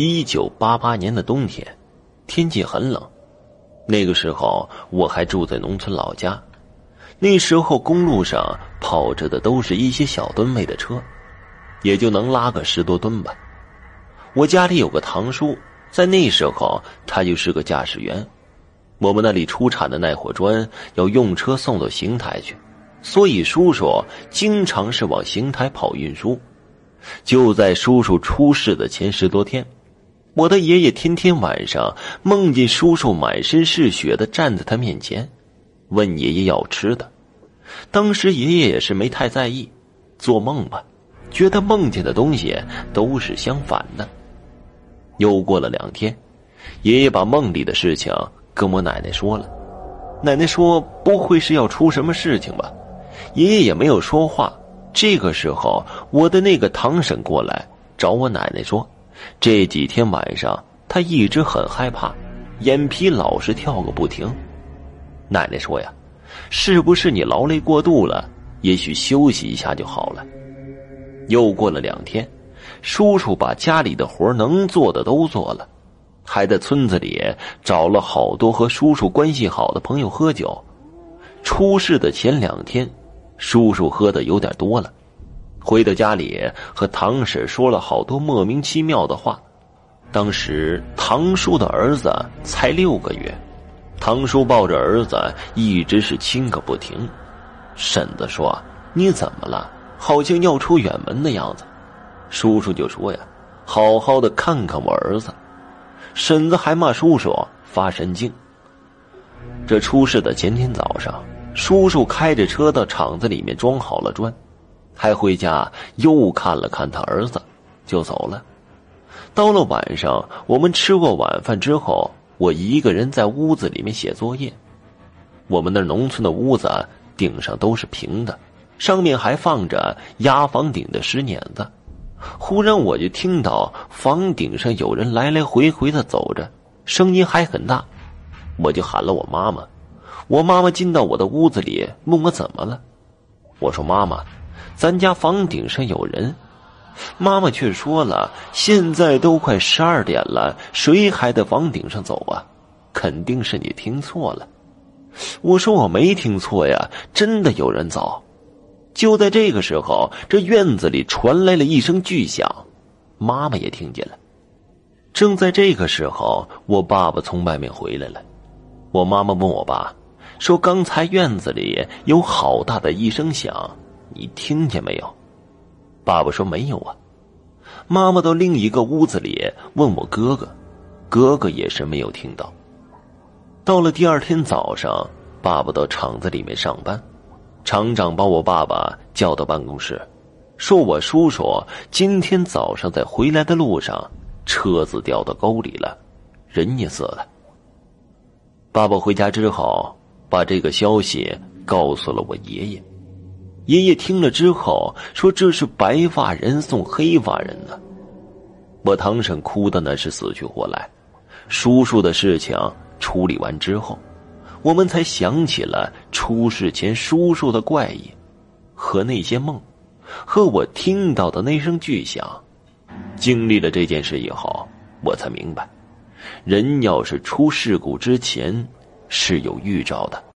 一九八八年的冬天，天气很冷。那个时候我还住在农村老家，那时候公路上跑着的都是一些小吨位的车，也就能拉个十多吨吧。我家里有个堂叔，在那时候他就是个驾驶员。我们那里出产的耐火砖要用车送到邢台去，所以叔叔经常是往邢台跑运输。就在叔叔出事的前十多天。我的爷爷天天晚上梦见叔叔满身是血的站在他面前，问爷爷要吃的。当时爷爷也是没太在意，做梦吧，觉得梦见的东西都是相反的。又过了两天，爷爷把梦里的事情跟我奶奶说了。奶奶说：“不会是要出什么事情吧？”爷爷也没有说话。这个时候，我的那个堂婶过来找我奶奶说。这几天晚上，他一直很害怕，眼皮老是跳个不停。奶奶说：“呀，是不是你劳累过度了？也许休息一下就好了。”又过了两天，叔叔把家里的活能做的都做了，还在村子里找了好多和叔叔关系好的朋友喝酒。出事的前两天，叔叔喝的有点多了。回到家里，和堂婶说了好多莫名其妙的话。当时堂叔的儿子才六个月，堂叔抱着儿子一直是亲个不停。婶子说：“你怎么了？好像要出远门的样子。”叔叔就说：“呀，好好的看看我儿子。”婶子还骂叔叔发神经。这出事的前天早上，叔叔开着车到厂子里面装好了砖。还回家又看了看他儿子，就走了。到了晚上，我们吃过晚饭之后，我一个人在屋子里面写作业。我们那农村的屋子顶上都是平的，上面还放着压房顶的石碾子。忽然，我就听到房顶上有人来来回回的走着，声音还很大。我就喊了我妈妈，我妈妈进到我的屋子里，问我怎么了。我说：“妈妈。”咱家房顶上有人，妈妈却说了：“现在都快十二点了，谁还在房顶上走啊？肯定是你听错了。”我说：“我没听错呀，真的有人走。”就在这个时候，这院子里传来了一声巨响，妈妈也听见了。正在这个时候，我爸爸从外面回来了。我妈妈问我爸说：“刚才院子里有好大的一声响。”你听见没有？爸爸说没有啊。妈妈到另一个屋子里问我哥哥，哥哥也是没有听到。到了第二天早上，爸爸到厂子里面上班，厂长把我爸爸叫到办公室，说我叔叔今天早上在回来的路上，车子掉到沟里了，人也死了。爸爸回家之后，把这个消息告诉了我爷爷。爷爷听了之后说：“这是白发人送黑发人呢。”我堂婶哭的那是死去活来。叔叔的事情处理完之后，我们才想起了出事前叔叔的怪异，和那些梦，和我听到的那声巨响。经历了这件事以后，我才明白，人要是出事故之前是有预兆的。